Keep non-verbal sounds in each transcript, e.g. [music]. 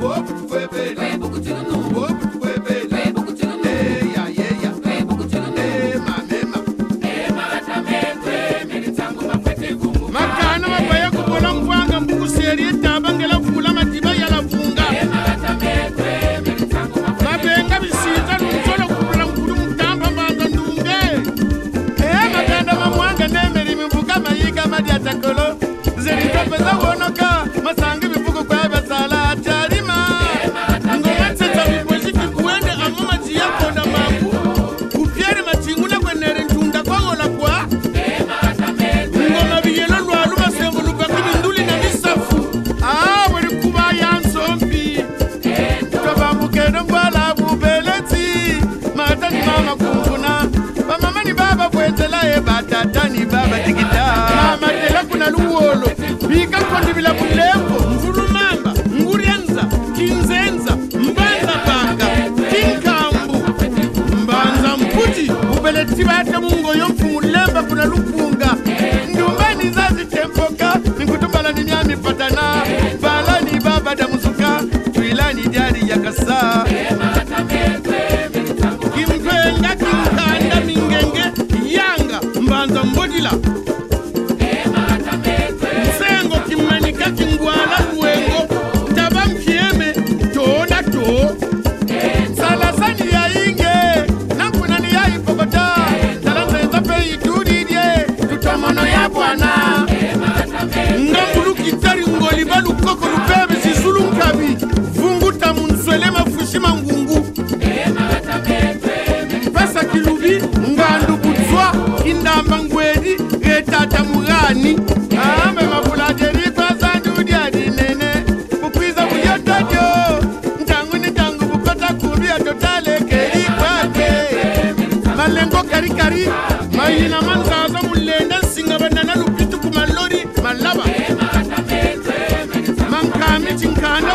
Whoop, whip it. no. book, kondivila kulembo ngurunamba ngurianza kinzenza mbanza banga kinkambu mbanza mputi ubeleti bate mungoyo. malori mahina manzaza mulende nsinga vanana lupituku malori malava mankami cinkani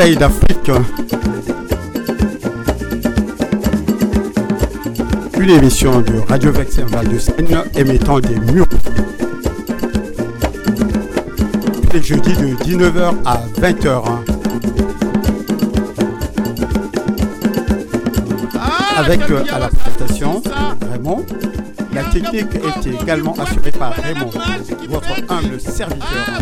d'Afrique. Hein. Une émission de Radio Vexin Val de Seine émettant des murs. Les jeudis de 19h à 20h. Hein. Avec euh, à la présentation Raymond. La technique était également assurée par Raymond, votre humble serviteur.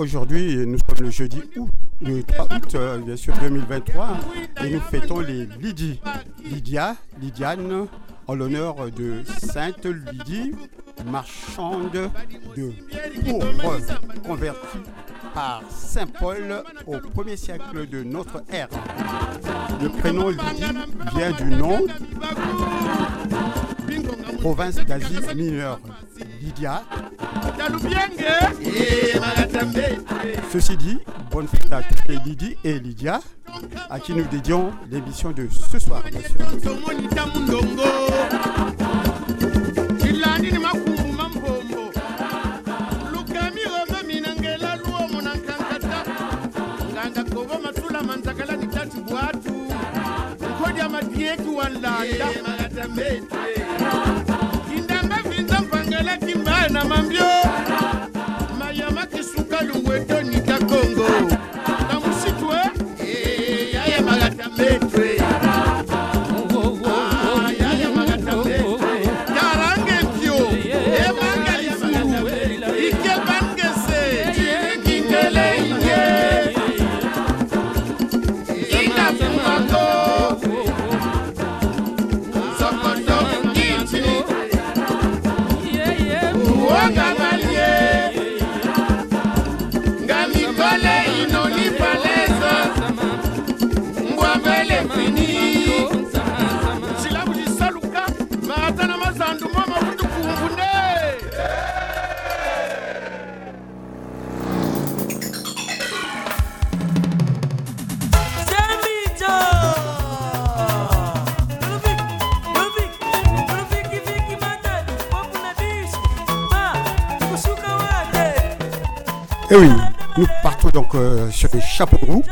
Aujourd'hui, nous sommes le jeudi août, le 3 août, euh, bien sûr, 2023, hein, et nous fêtons les Lydie. Lydia, Lydiane, en l'honneur de Sainte Lydie, marchande de pourpre, convertie par Saint Paul au 1er siècle de notre ère. Le prénom Lydie vient du nom province d'Asie mineure. Lydia Ceci dit, bonne fête à toutes les Lydie et Lydia, à qui nous dédions l'émission de ce soir, bien sûr.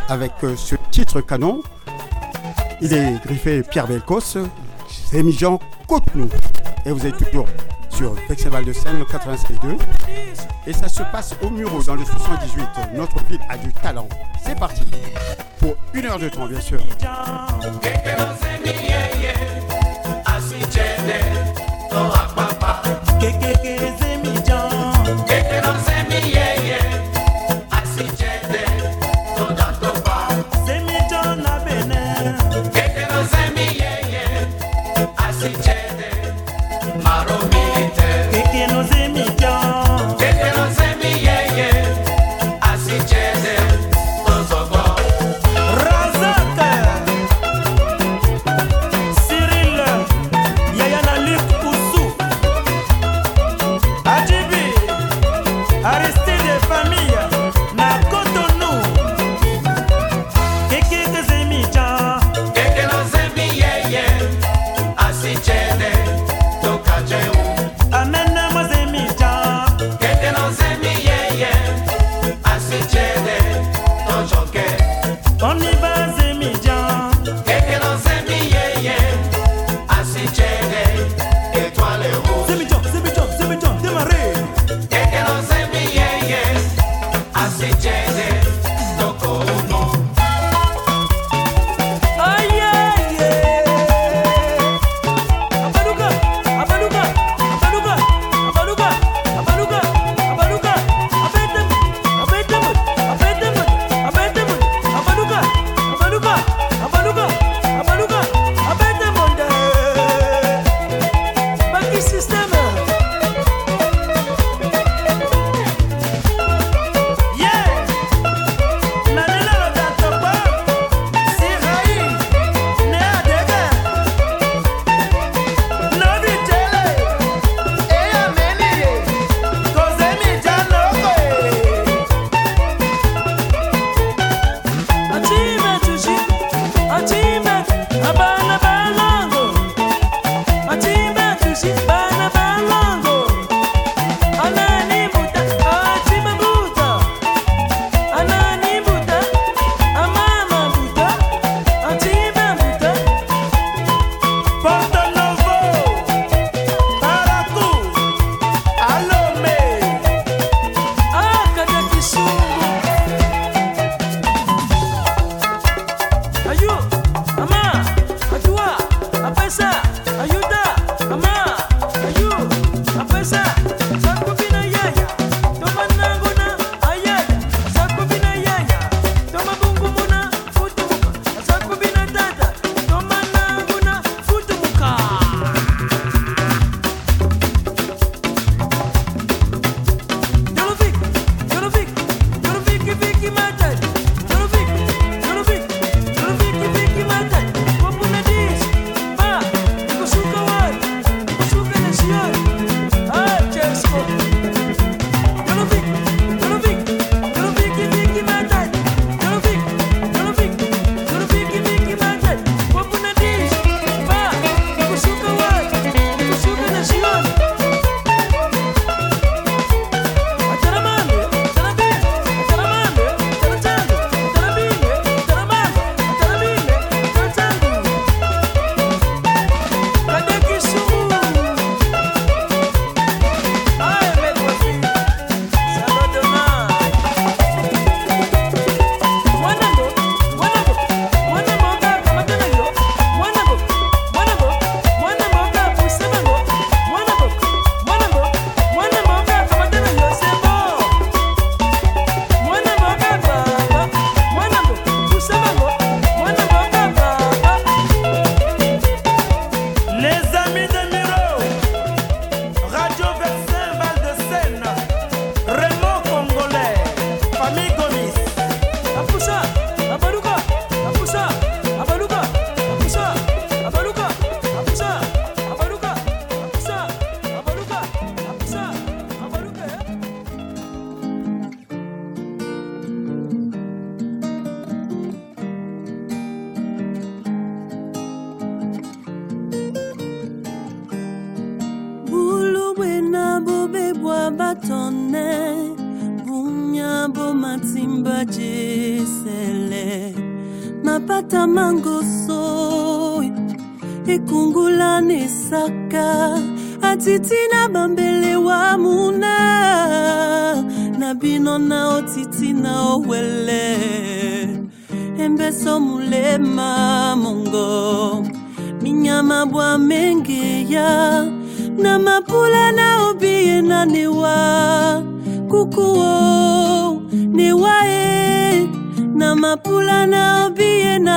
Avec euh, ce titre canon. Il est griffé Pierre Belcos, c'est Mijan Côte-nous. Et vous êtes toujours sur Vexeval de Seine, le 96.2. Et ça se passe au Muro dans le 78. Notre ville a du talent. C'est parti. Pour une heure de temps, bien sûr.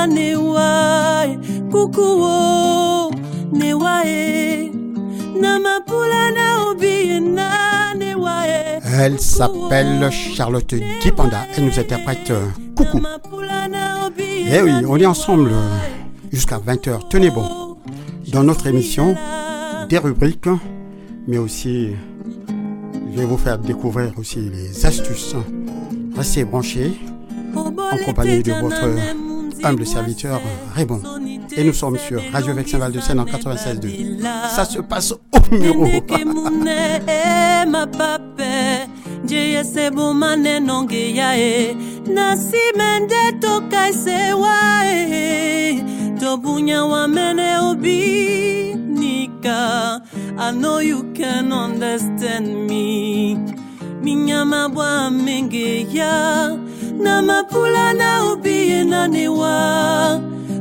Na newa kukuo newa na mapula na obiye na newa Elle s'appelle Charlotte Dipanda. Elle nous interprète euh, Coucou. Eh oui, on est ensemble euh, jusqu'à 20h. Tenez bon. Dans notre émission, des rubriques, mais aussi, je vais vous faire découvrir aussi les astuces. Restez branchés en compagnie de votre humble serviteur Raymond. Et nous sommes sur Radio Vexin Val de Seine en 96.2. Ça se passe au obinika I know you can understand me na mapula na obiye na newa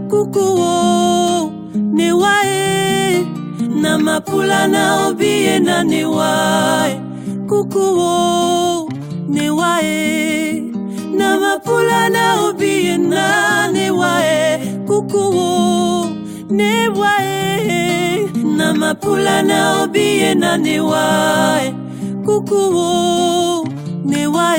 kukuwo newa e. Na mapula na obiye na newa e. Kukuwo newa e. Na mapula na obiye na newa e. Kukuwo newa e. Na mapula na obiye na newa e. Kukuwo newa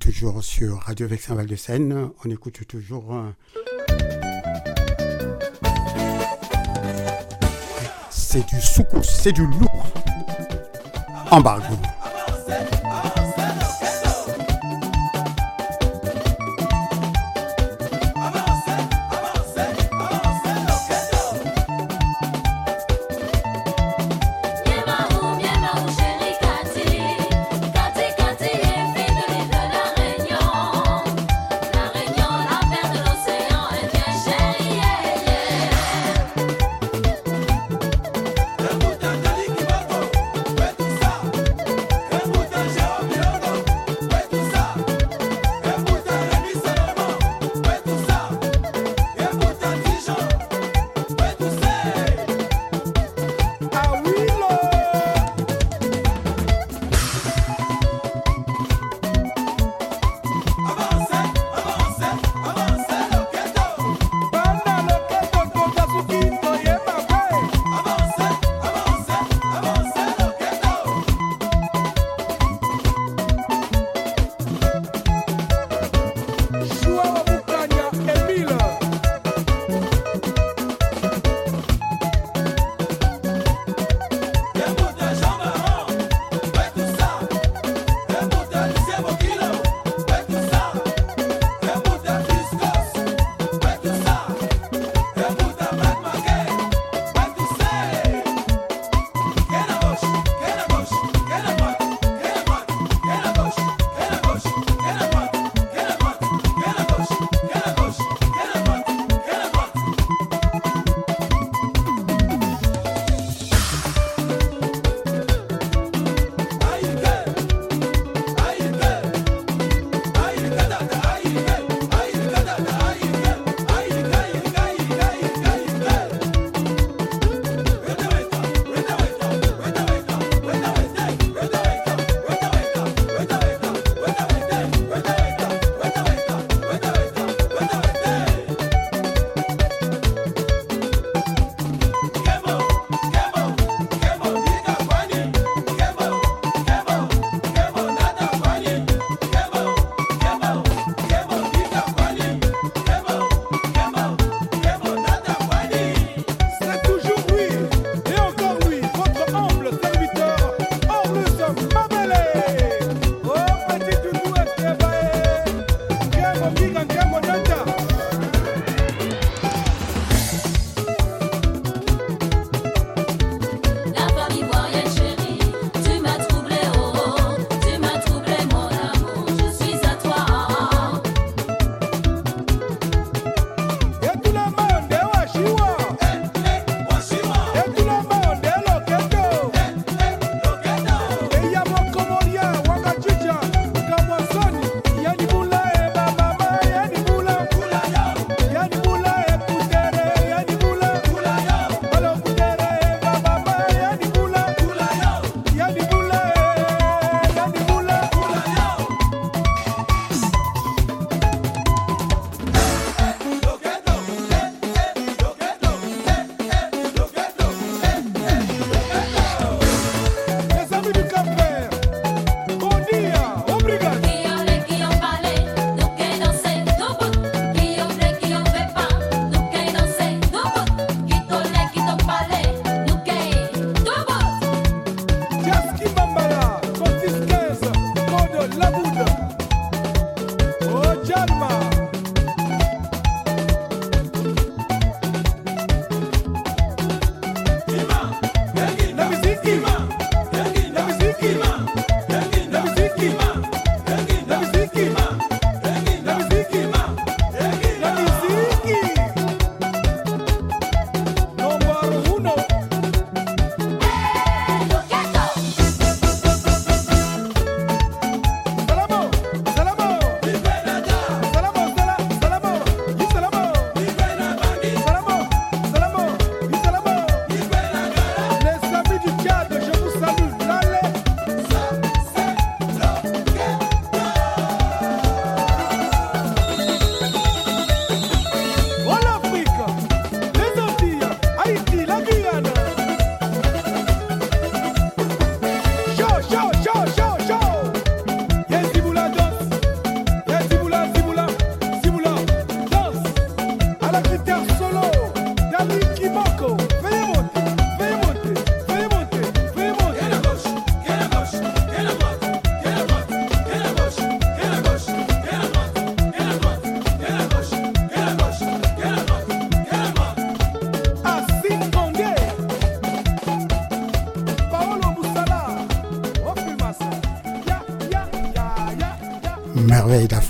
toujours sur Radio Vexin Val de Seine. On écoute toujours. euh, C'est du soukous, c'est du lourd. Embargo.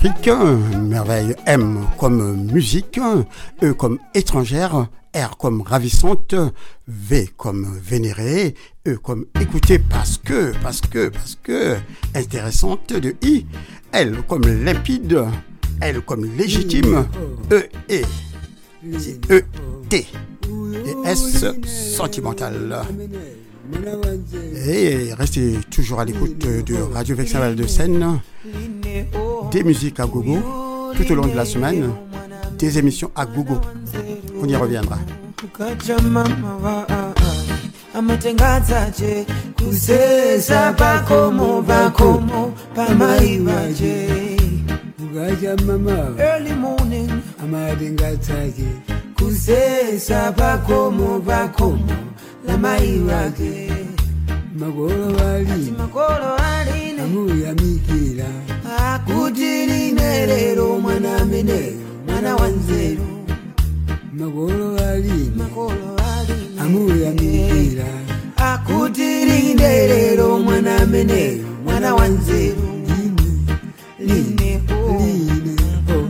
D'Afrique, merveille M comme musique, E comme étrangère, R comme ravissante, V comme vénérée, E comme écoutée parce que, parce que, parce que, intéressante de I, L comme limpide, L comme légitime, E et E T et S sentimental. Et restez toujours à l'écoute de Radio Vexaval de Seine, des musiques à gogo tout au long de la semaine, des émissions à gogo. On y reviendra. amatengadzaje kusesa pakomo pakomo pamaivaje ukacha mama early morning amatengatsake kusesa pakomo pakomo lamaivaje magolo wali makolo aline amuyamikira akuti line lero mwana ameneyo mwana wa nzeru. Magolo wali makolo aline amuyamikira akuti line lero mwana ameneyo mwana wa nzeru. Line o line o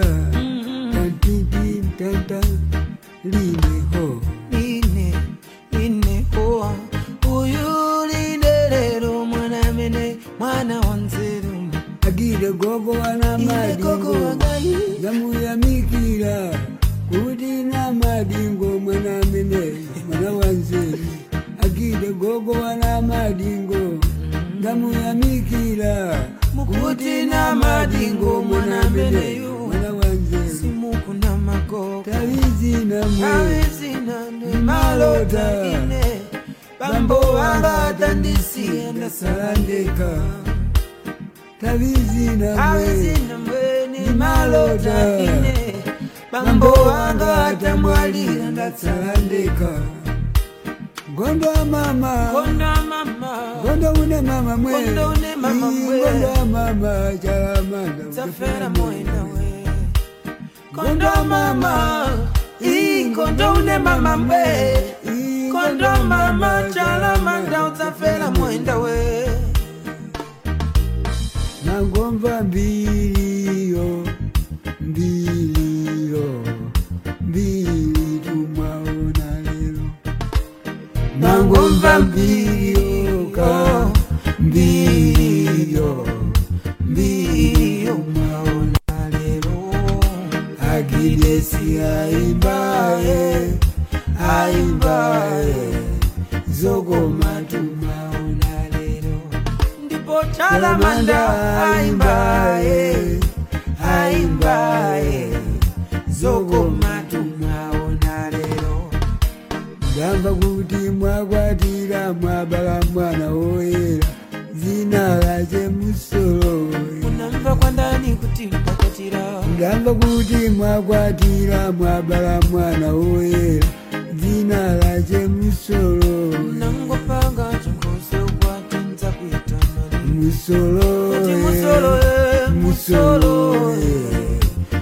mwabala mwana woyera zina lake musolo unamva kwandani kuti mwakwatira ndamva kuti mwakwatira mwabala mwana woyera zina lake musolo nangopanga chikosokwatinza kuitamani musolo eh, eh, musolo eh, musolo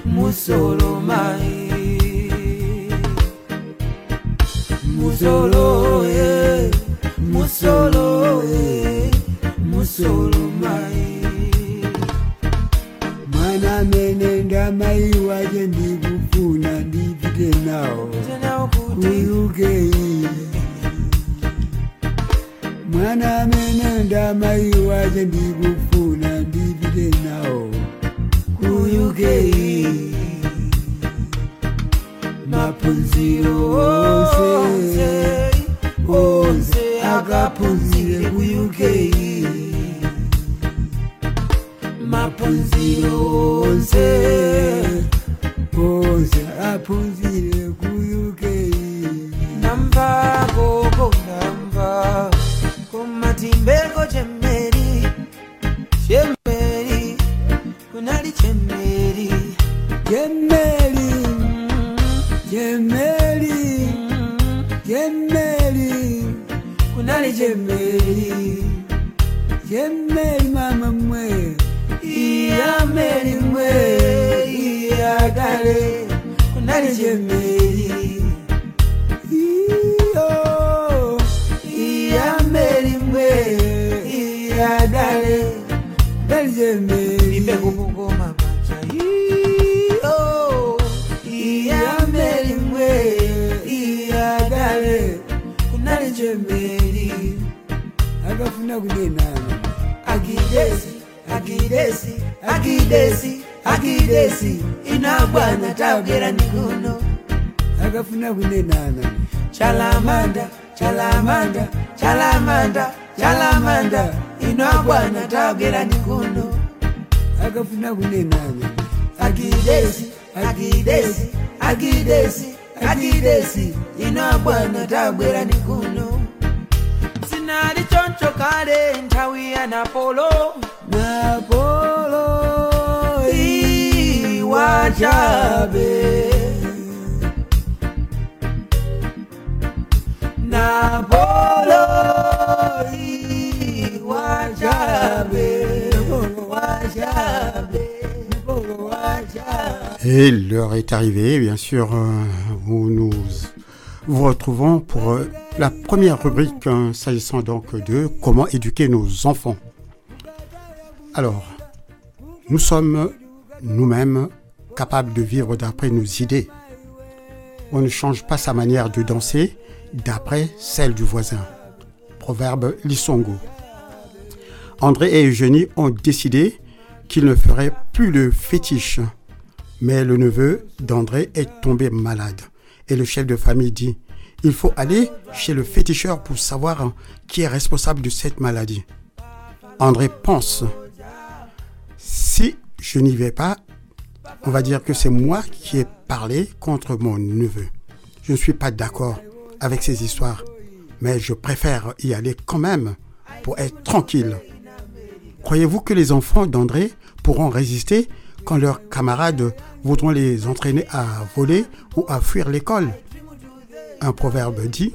musolo mai. Musolo yeah. Solo, e musolo mai mana menenda mai waje ndikufuna ndipite nao. Kuyuke Mana menenda mai waje ndikufuna ndipite nawo kuyuke mapunziro onse onse. akaphunzile ku-uk maphunzile onse onse aphunzile ku-uk namva koko namva komatimbeko chem yemeri iyo iya meri mwe iya dale. Meri. Yemeri ibe kukugoma pacha iyo iya meri mwe iya dale. Kunali jemeri akafuna kunenana akidesi akidesi akidesi akidesi inagwana taogerani winenana. Chalamanda chalamanda chalamanda chalamanda. Inogwana tagera ndikuno. Akafuna kunenana akidesi akidesi akidesi akidesi inogwana tagwera ndikuno. Sinali choncho kale nthawi ya napolo. Napolo iwachabe Et l'heure est arrivée, bien sûr, euh, où nous vous retrouvons pour euh, la première rubrique hein, s'agissant donc de comment éduquer nos enfants. Alors, nous sommes nous-mêmes capables de vivre d'après nos idées. On ne change pas sa manière de danser d'après celle du voisin. Proverbe Lisongo. André et Eugénie ont décidé qu'ils ne feraient plus le fétiche. Mais le neveu d'André est tombé malade. Et le chef de famille dit, il faut aller chez le féticheur pour savoir qui est responsable de cette maladie. André pense, si je n'y vais pas, on va dire que c'est moi qui ai parlé contre mon neveu. Je ne suis pas d'accord avec ces histoires, mais je préfère y aller quand même pour être tranquille. Croyez-vous que les enfants d'André pourront résister quand leurs camarades voudront les entraîner à voler ou à fuir l'école? Un proverbe dit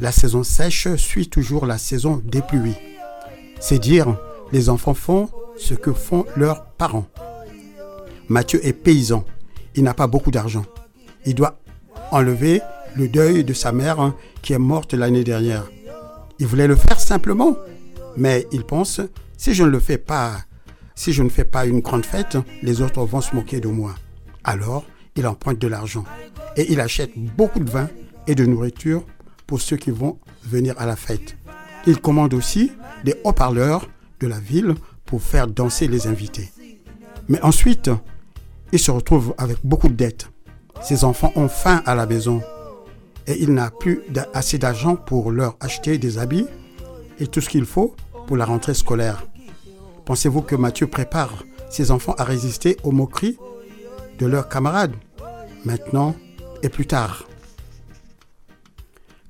La saison sèche suit toujours la saison des pluies. C'est dire les enfants font ce que font leurs parents. Mathieu est paysan. Il n'a pas beaucoup d'argent. Il doit enlever le deuil de sa mère hein, qui est morte l'année dernière. Il voulait le faire simplement, mais il pense si je ne le fais pas, si je ne fais pas une grande fête, les autres vont se moquer de moi. Alors, il emprunte de l'argent et il achète beaucoup de vin et de nourriture pour ceux qui vont venir à la fête. Il commande aussi des haut-parleurs de la ville pour faire danser les invités. Mais ensuite, il se retrouve avec beaucoup de dettes. Ses enfants ont faim à la maison et il n'a plus assez d'argent pour leur acheter des habits et tout ce qu'il faut pour la rentrée scolaire. Pensez-vous que Mathieu prépare ses enfants à résister aux moqueries de leurs camarades maintenant et plus tard?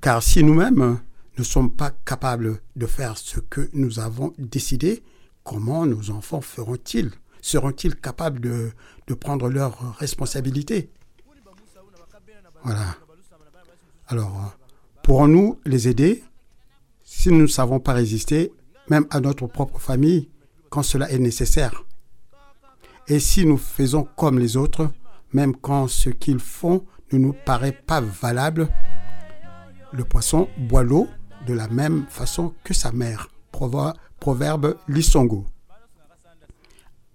Car si nous-mêmes ne sommes pas capables de faire ce que nous avons décidé, comment nos enfants feront-ils Seront-ils capables de, de prendre leurs responsabilités? Voilà. Alors, pourrons-nous les aider si nous ne savons pas résister, même à notre propre famille, quand cela est nécessaire? Et si nous faisons comme les autres, même quand ce qu'ils font ne nous paraît pas valable, le poisson boit l'eau de la même façon que sa mère. Proverbe Lisongo.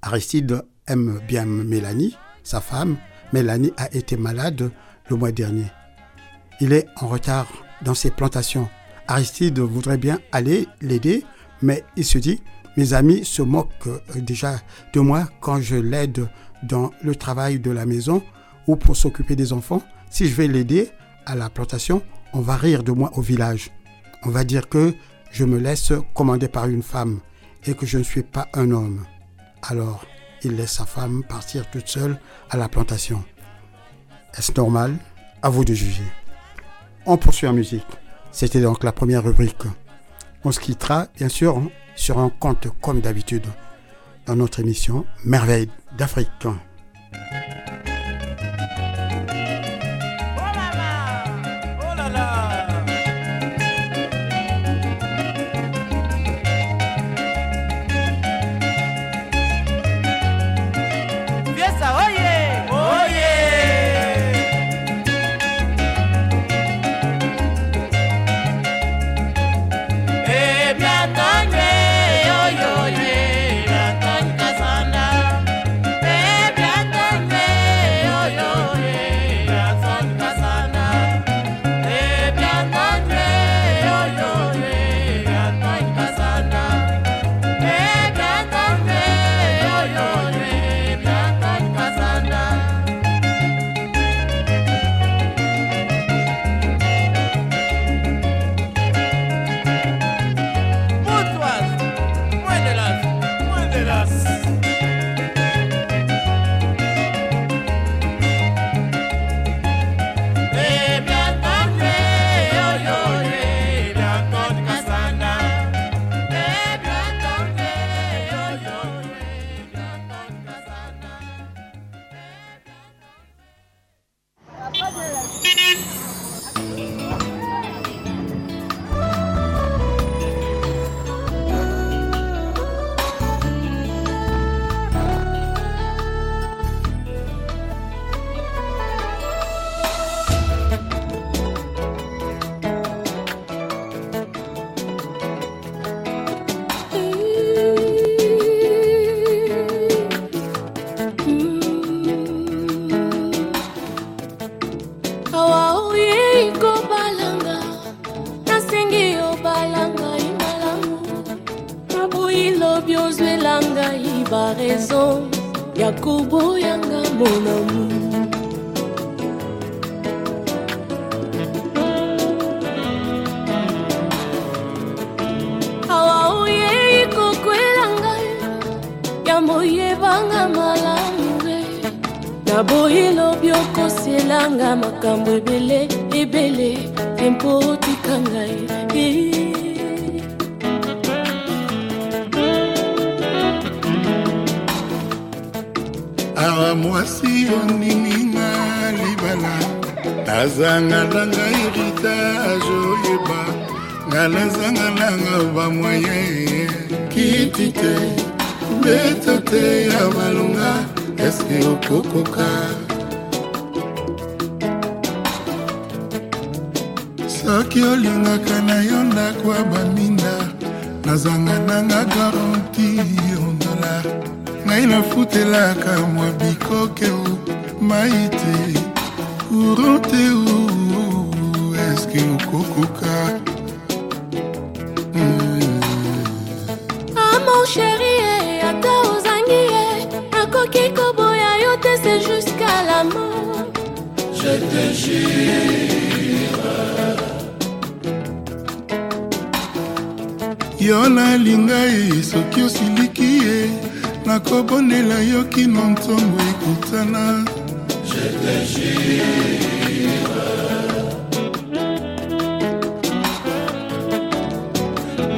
Aristide aime bien Mélanie, sa femme. Mélanie a été malade le mois dernier. Il est en retard dans ses plantations. Aristide voudrait bien aller l'aider, mais il se dit, mes amis se moquent euh, déjà de moi quand je l'aide dans le travail de la maison ou pour s'occuper des enfants. Si je vais l'aider à la plantation, on va rire de moi au village. On va dire que je me laisse commander par une femme et que je ne suis pas un homme. Alors, il laisse sa femme partir toute seule à la plantation. Est-ce normal? À vous de juger. On poursuit en musique. C'était donc la première rubrique. On se quittera, bien sûr, sur un compte comme d'habitude dans notre émission Merveille d'Afrique. Santo mwa bikoke o mai te courant te o eske okokoka? Ah mon chéri, eh, ata ozangi ye nakoki koboya yo te se jusqu'à la mort. Je te yo nalinga ye soki osiliki ye nakobonela yo kino ntongo ekutana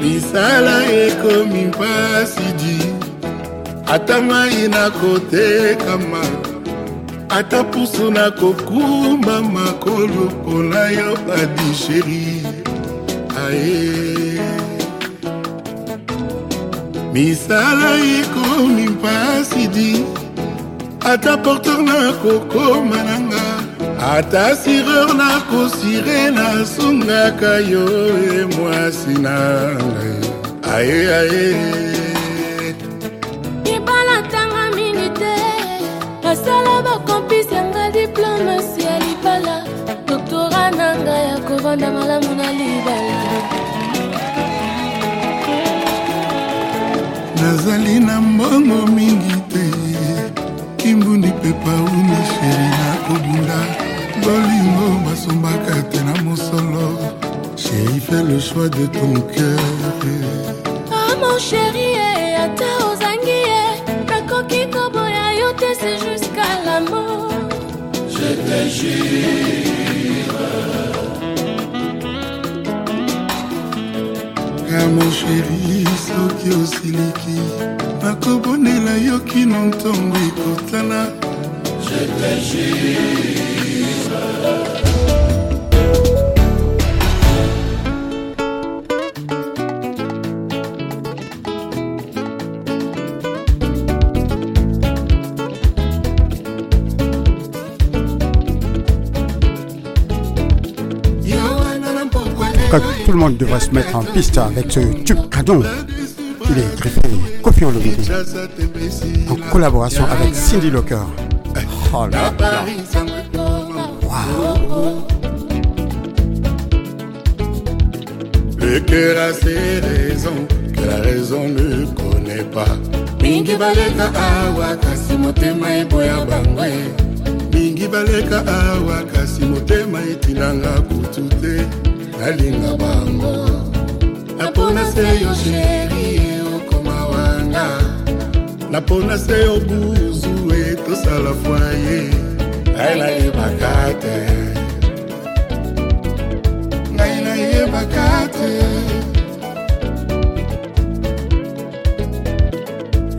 misala ekomi mpasi di. Ata mai nakotekama ata pusu nakokumba makolo mpona yo adisheri aye misala ekomi mpasi di ata porteur nakokoma nanga ata sireur nakosire nasungaka yo e mwasi na ngai. Aye aye. Libala ntanga mingi te nasala bakompisi yanga diplomasi ya libala. Doktora na ngai ya kovanda malamu na libala nazali na mbongo mingi te. Kimbundi mpe pauni sheri nakobunda bolingo basombaka te na mosolo. Sheri fait le choix de ton cœur. Ah mon chéri, eh, ata ozangi ye nakoki koboya yo te se jusqu'à la mort nga mosheri soki osiliki. Nakobonela yo kino ntongo ekotana tout le monde devrait se mettre en piste avec ce tube canon. Il est griffé Kofi Olomide en collaboration avec Cindy Locker. Oh là là. Le cœur a ses raisons que la raison ne connaît pas. mingi baleka awa kasi motema eboya bango mingi baleka awa kasi motema etinanga kutu te nalinga bango. Napona se yo sheri okoma wana. Napona se yo buzu e tosala fwaye ngai nayebaka te ngai nayebaka te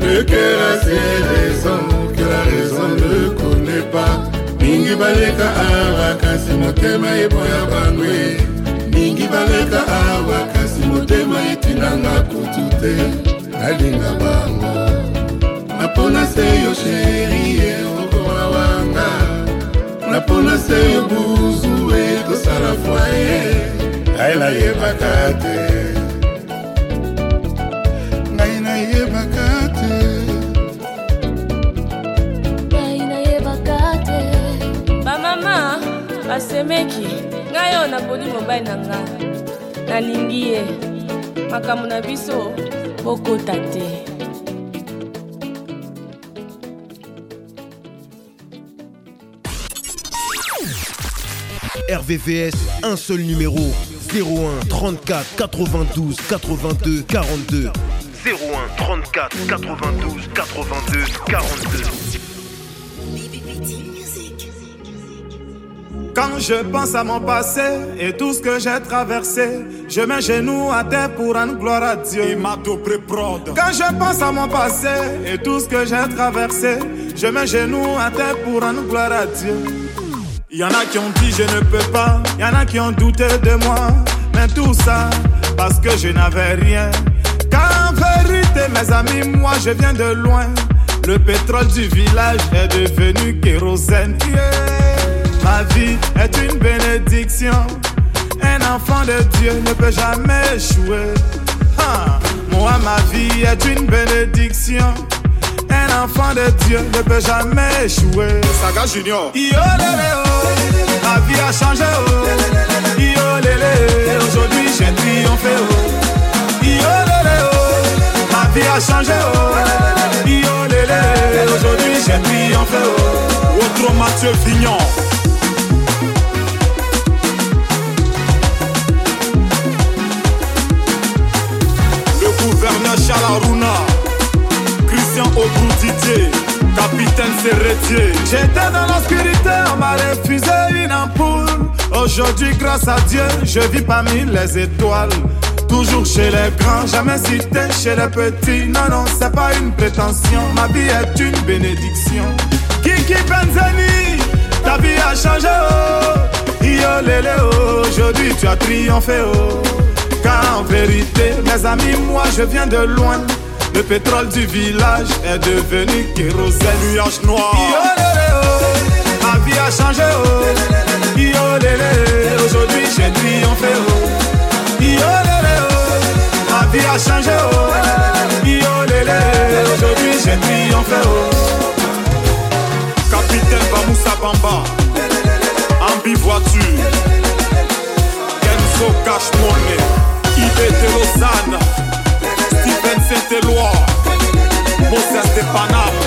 Le cœur a ses raisons que la raison ne connaît pas. mingi baleka awa kasi motema eboya bangwe mingi baleka awa kasi motema etindanga kutu te. Nalinga bango. Napona se yo sherie okowa wanga. Napona se yo buzu e tosala fwaye ngai nayebaka te. Ngai nayebaka te. Ngai nayebaka te. Bamama basemeki. Ngai oyo naponi mobali na nga nalingi ye makambo na biso bokota RVVS, un seul numéro 01 34 92 82 42. 01 34 92 82 42. Quand je pense à mon passé et tout ce que j'ai traversé, je mets genoux à terre pour rendre gloire à Dieu. Quand je pense à mon passé et tout ce que j'ai traversé, je mets genoux à terre pour rendre gloire à Dieu. Il y en a qui ont dit je ne peux pas, il y en a qui ont douté de moi, mais tout ça parce que je n'avais rien. Car en vérité, mes amis, moi je viens de loin. Le pétrole du village est devenu kérosène. Yeah. Ma vie est une bénédiction. Un enfant de Dieu ne peut jamais échouer. Moi, ma vie est une bénédiction. Un enfant de Dieu ne peut jamais échouer. Saga Junior. Yo, lélé, oh. Ma vie a changé. Oh. Yo, lélé. Aujourd'hui, j'ai triomphé. Oh. Yo, lélé, oh. Ma vie a changé. Oh. Yo, lélé. Aujourd'hui, j'ai triomphé. Oh. Autre Mathieu Vignon. Christian capitaine Serretier. J'étais dans l'obscurité, on m'a refusé une ampoule. Aujourd'hui, grâce à Dieu, je vis parmi les étoiles. Toujours chez les grands, jamais cité chez les petits. Non, non, c'est pas une prétention. Ma vie est une bénédiction. Kiki Benzeni, ta vie a changé, oh. Yo, oh. Aujourd'hui, tu as triomphé, oh. Car en vérité, mes amis, moi je viens de loin. Le pétrole du village est devenu kérosène. Nuage noir. Ma vie a changé, oh. Aujourd'hui j'ai triomphé, oh. Ma vie a changé, oh. Aujourd'hui j'ai triomphé, oh. Capitaine Bamoussa Bamba. Ambi voiture. Kenzo Cash Money. IBT Lausanne. Steven Saint-Éloi. Moses de Paname.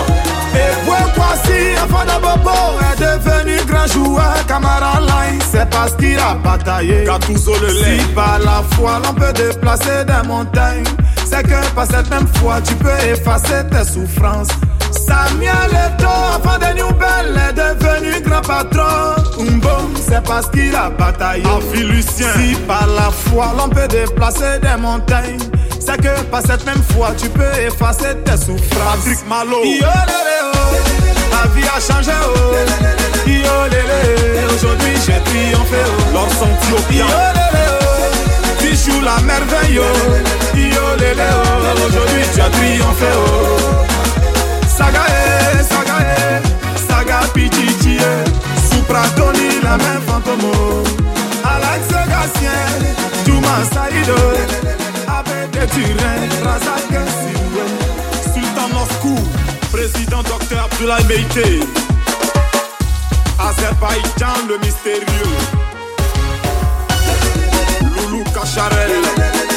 Et voici, enfant de Bobo est devenu grand joueur. Camara Line, c'est parce qu'il a bataillé. Gattuso le lait. Si par la foi l'on peut déplacer des montagnes, c'est que par cette même foi tu peux effacer tes souffrances. Samuel Eto, enfant de Newbell, est devenu grand patron. Umbo, c'est parce qu'il a bataillé. Avi Lucien. Si par la foi l'on peut déplacer des montagnes, c'est que par cette même foi tu peux effacer tes souffrances. Patrick Malo. Yo, oh. Ma vie a changé, oh. Yo, aujourd'hui j'ai triomphé, oh. Yo, lélé, oh. Tu joues la merveille. Yo, oh. Aujourd'hui tu as triomphé, oh. Saga, eh, saga, eh. Saga, pichichi, eh. Supra, Tony, la main fantôme, oh. Alex Gatien, Juma Saïdo, Abbé de Turin, Siroué, Sultan Moscou, Président Docteur Abdoulaye Meïté, Azerbaïdjan le mystérieux, Loulou Kacharel.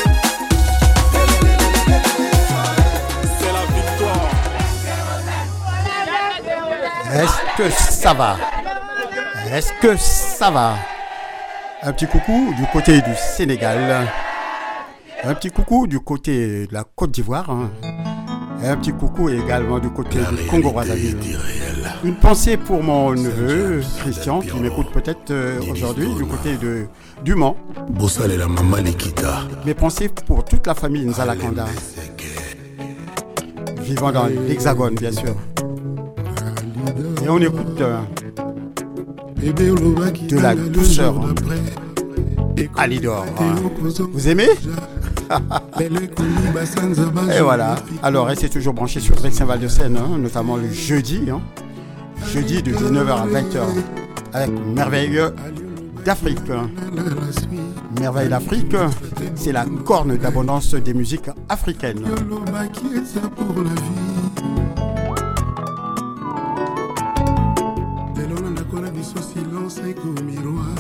Est-ce que ça va? Est-ce que ça va? Un petit coucou du côté du Sénégal. Un petit coucou du côté de la Côte d'Ivoire. hein. Et un petit coucou également du côté du Congo Brazzaville. Une pensée pour mon neveu Christian qui m'écoute peut-être euh, aujourd'hui du côté de du Mans. Mes pensées pour toute la famille Nzalakanda. Vivant dans l'Hexagone, bien sûr. Et on écoute euh, olobaki de la douceur. Alidor. Vous aimez [laughs] Et voilà. Alors, restez toujours branchés sur Vexin Val de Seine, hein, notamment le jeudi. hein. Jeudi de 19h à 20h avec Merveille d'Afrique. Merveille d'Afrique, c'est la corne d'abondance des musiques africaines. Silence ekomi roi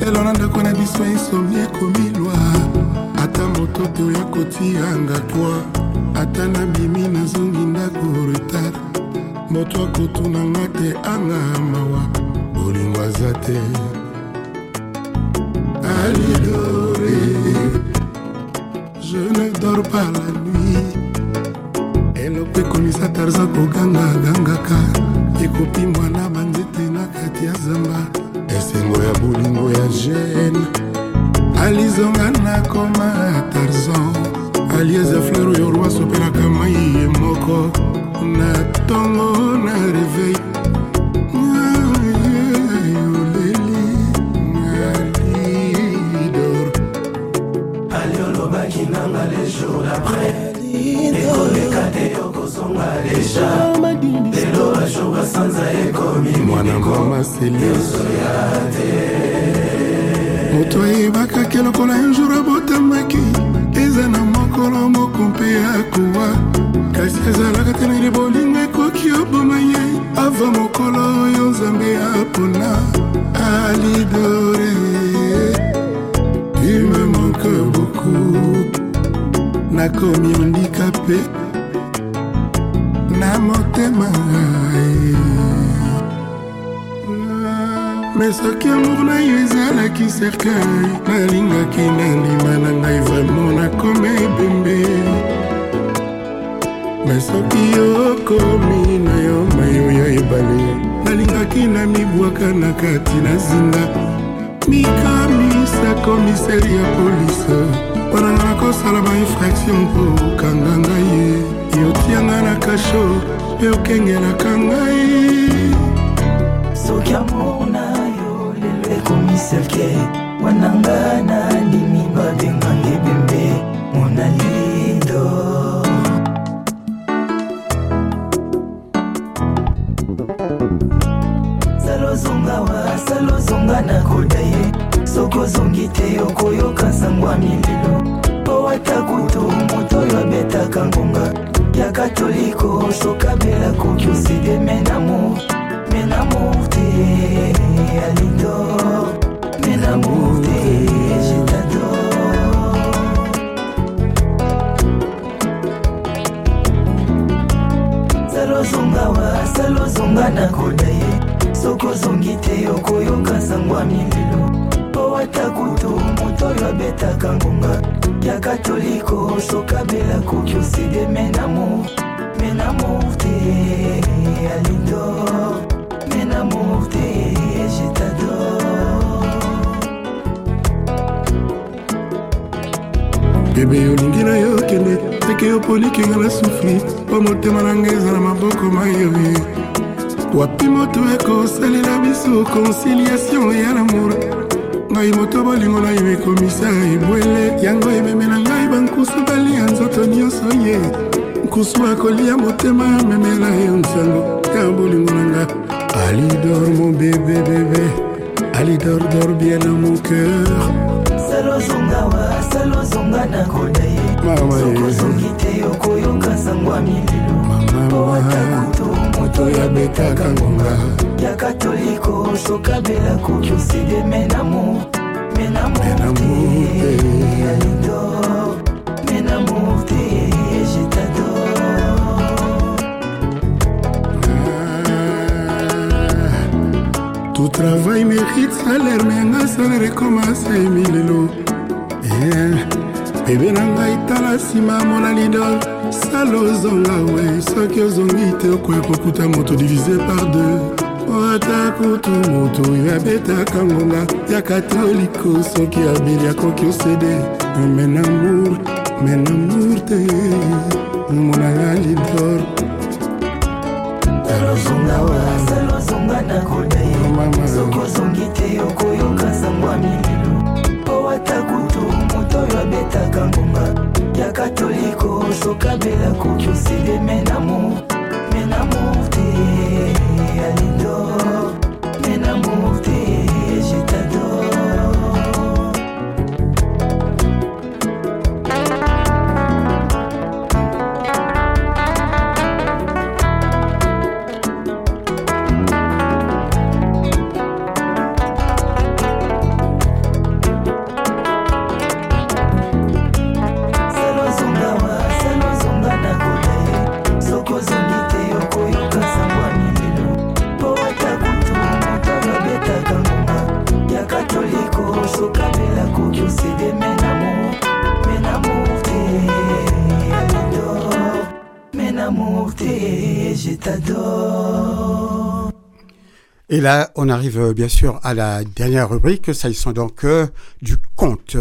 lelo na ndako na biso insomi ekomi loi ata moto te oya kotianga twa ata nabimi nazongi ndako retard. Moto akotunanga te anga mawa. Bolingo aza te. Alidore. Je ne dors pas la nuit. Eloko ekomisa tarza kogangagangaka ekopi mwana banzete. na kati ya zamba esengo ya bolingo ya gene. Alizonga nakoma tarzan alieza fleur oyo roi asopelaka mai ye moko. Na ntongo na reveil lelo bajour basanza ekomi mwana mama seliozoya moto ayebakaki lokola un jour abotamaki. Eza na mokolo moko mpe akowa. Kasi ezalaka te na bolingo ekoki oboma ye. Ava mokolo oyo nzambe apona alidore. Tu me manque beaucoup nakomi handikape na motema me soki amour na yo ezalaki cercueil nalingaki na ndima na ngai vraimen nakoma ebembe me soki yokomi na yo mayo ya ebale. Nalingaki na mibwaka na kati na zinga mikamisa komiseri ya polise mpona nga nakosala bainfraction mpo okanga ngai ye yotianga na kasho mpe okengelaka ngai soki amour na yo lelo ekomi selke wananga na ndimi babengange bembe monalido salozonga wa salozonga na koda ye soki ozongi te okoyoka sango ya mililo salozonga wa salozonga na koda ye. Soki ozongi te okoyoka sango ya mililo. Mpo ata kutu moto oyo abetaka ngonga. Ya katoliko sokabela koki oside. Menamour menamour te alidor bebe olingi na yo kende. Teke yo polikinga na sufri mpo motema na ngai eza na maboko mayoye wapi moto ekosalela biso conciliation ya lamour? Ngai moto bolingo na yo ekomisa ebwele. Yango ememela ngai bankusu balia nzoto nyonso ye. Nkusu akolia motema amemela yo nsango. Ya bolingo na nga. Alidor mon bébé bébé. Alidor dor bien dans mon cœur elonga nakoda ye sokosongi eh, eh. te okoyoka sango ya mililo. Po ata eh. kutu moto yabetaka ngonga. Ya katoliko sokabela kokoside menamo menamorte alidor menamorte jetador Tout travail mérite salaire, mais un salaire commence à émile l'eau. Yeah. bebe na ngai tala nsima mona lidol sala ozonga we soki ozongi te okoyeba okuta moto divise par deux. Ata kutu moto oyo abetaka ngonga. Ya katoliko soki abeli akoki osede. Menamour menamour te. Mona ya lidor zalozonga nakoda ye soki ozongi te okoyoka zangwa mililo po ata kutu moto babetaka ngonga ya katoliko sokabela koki osede menamo menamo te alindo Et là, on arrive euh, bien sûr à la dernière rubrique, s'agissant donc euh, du conte.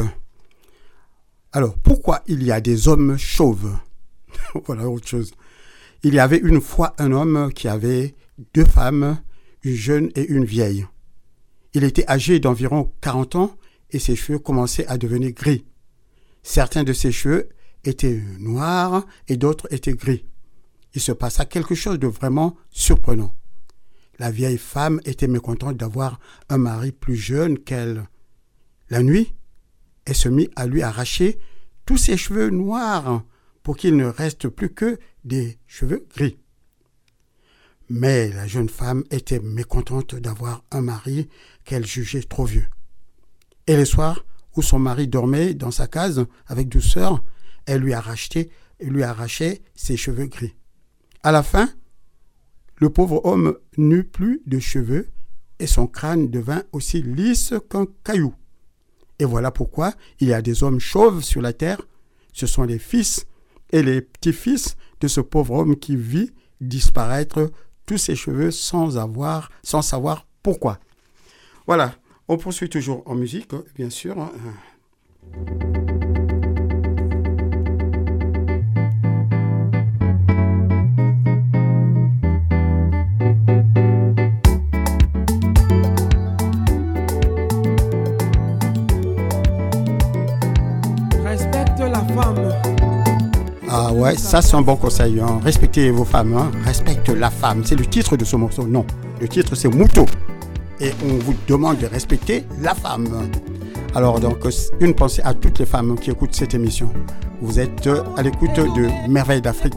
Alors, pourquoi il y a des hommes chauves [laughs] Voilà autre chose. Il y avait une fois un homme qui avait deux femmes, une jeune et une vieille. Il était âgé d'environ 40 ans et ses cheveux commençaient à devenir gris. Certains de ses cheveux étaient noirs et d'autres étaient gris. Il se passa quelque chose de vraiment surprenant. La vieille femme était mécontente d'avoir un mari plus jeune qu'elle. La nuit, elle se mit à lui arracher tous ses cheveux noirs pour qu'il ne reste plus que des cheveux gris. Mais la jeune femme était mécontente d'avoir un mari qu'elle jugeait trop vieux. Et les soirs où son mari dormait dans sa case avec douceur, elle lui arrachait, lui arrachait ses cheveux gris. À la fin, le pauvre homme n'eut plus de cheveux et son crâne devint aussi lisse qu'un caillou. Et voilà pourquoi il y a des hommes chauves sur la terre. Ce sont les fils et les petits-fils de ce pauvre homme qui vit disparaître tous ses cheveux sans avoir, sans savoir pourquoi. Voilà, on poursuit toujours en musique, bien sûr. Ouais, ça c'est un bon conseil. hein. Respectez vos femmes. hein. Respecte la femme. C'est le titre de ce morceau. Non, le titre c'est Mouto. Et on vous demande de respecter la femme. Alors donc, une pensée à toutes les femmes qui écoutent cette émission. Vous êtes à l'écoute de Merveilles d'Afrique.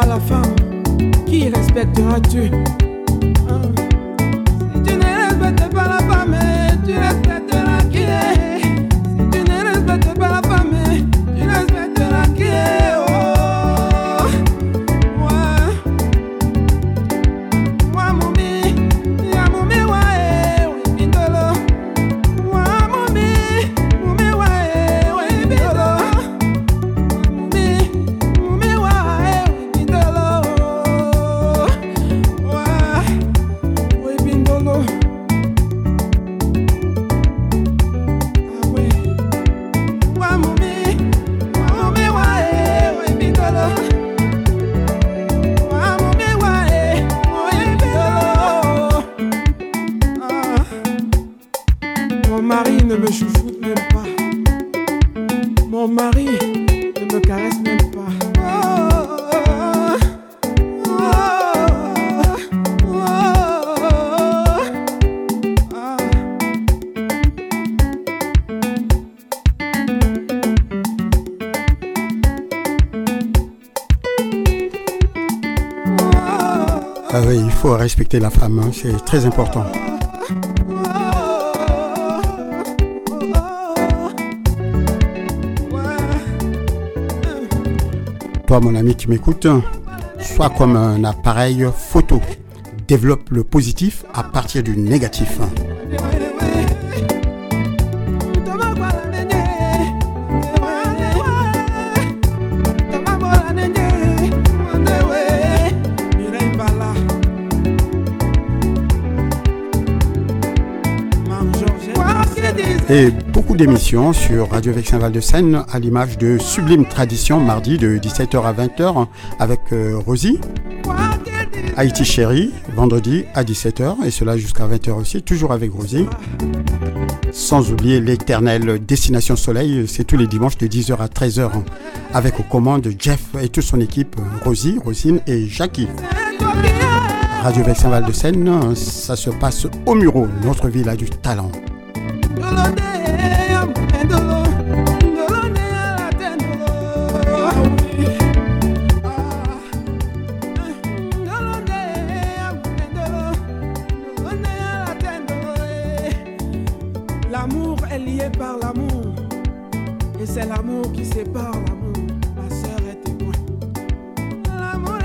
Pas la femme, qui respectera-tu? La femme. hein. C'est très important. Toi, mon ami qui m'écoute, sois comme un appareil photo. Développe le positif à partir du négatif. Et beaucoup d'émissions sur Radio Vexin Val de Seine à l'image de Sublime Tradition mardi de 17h à 20h avec euh, Rosie. Haïti Chérie vendredi à 17h et cela jusqu'à 20h aussi, toujours avec Rosie. Sans oublier l'éternelle Destination Soleil, c'est tous les dimanches de 10h à 13h avec aux commandes Jeff et toute son équipe, Rosie, Rosine et Jackie. Radio Vexin Val de Seine, ça se passe au Muro, notre ville a du talent. Qui sépare l'amour. Ma sœur est témoin. L'amour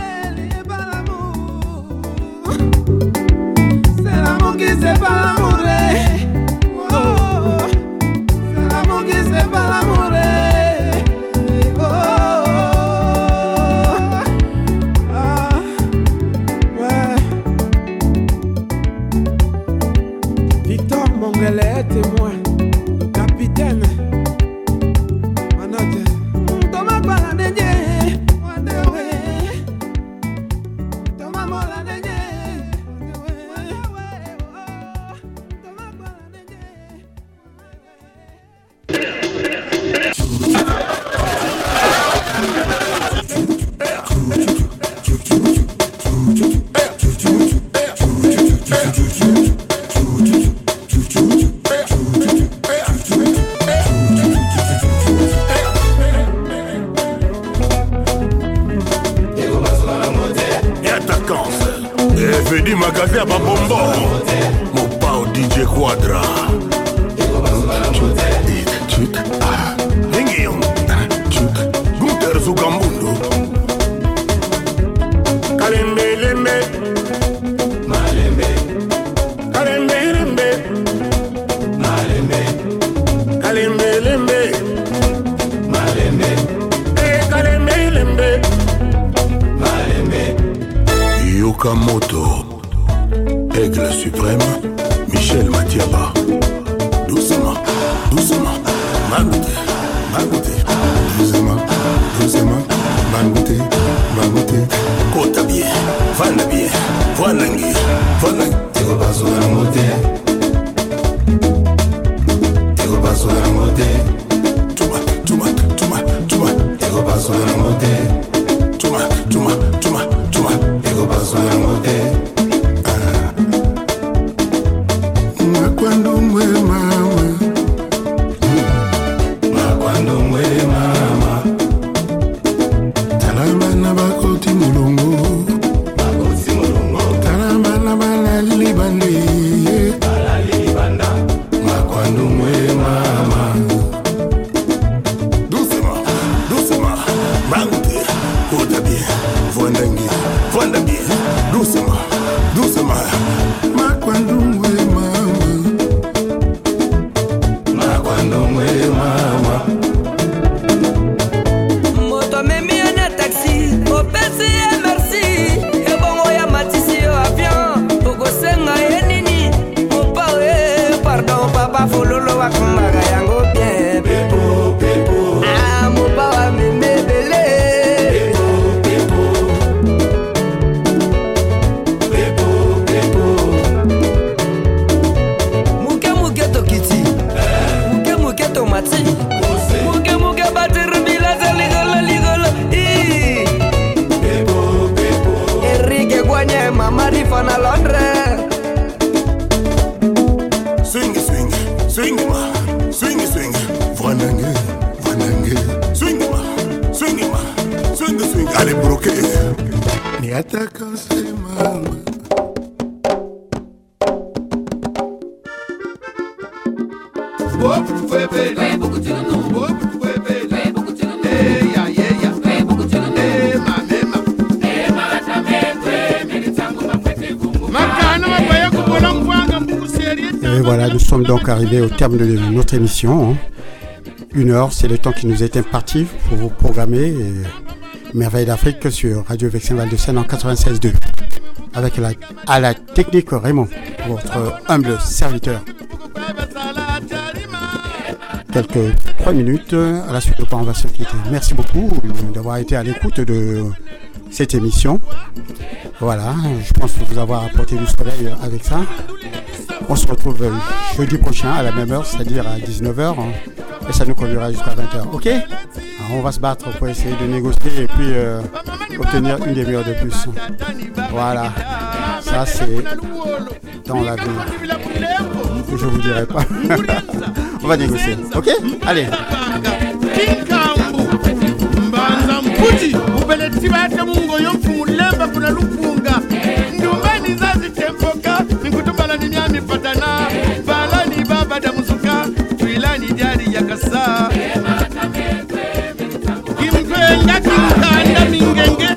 arrivés au terme de notre émission. hein. Une heure, c'est le temps qui nous est imparti pour vous programmer Merveille d'Afrique sur Radio Vexin Val de Seine en 96.2. Avec la, à la technique Raymond, votre humble serviteur. quelques 3 minutes. À la suite de quoi on va se quitter. Merci beaucoup d'avoir été à l'écoute de cette émission. Voilà, je pense vous avoir apporté du soleil avec ça. On se retrouve jeudi prochain à la même heure, c'est-à-dire à 19h. Et ça nous conduira jusqu'à 20h. Ok? On va se battre pour essayer de négocier et puis euh, obtenir une demi-heure de plus. Voilà. Ça, c'est dans l'avenir. Que je vous dirai pas. [laughs] On va négocier. Ok? Allez. Anda mingengue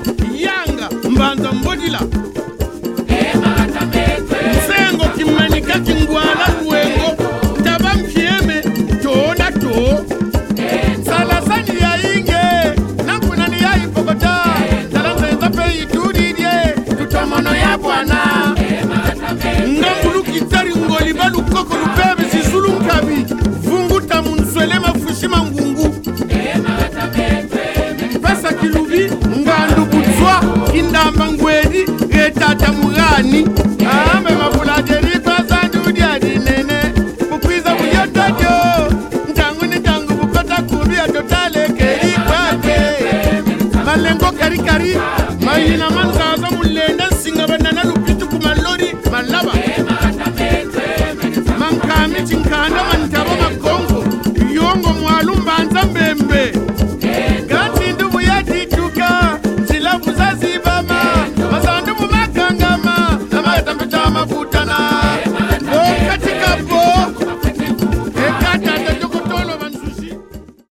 cari cari, maina manta.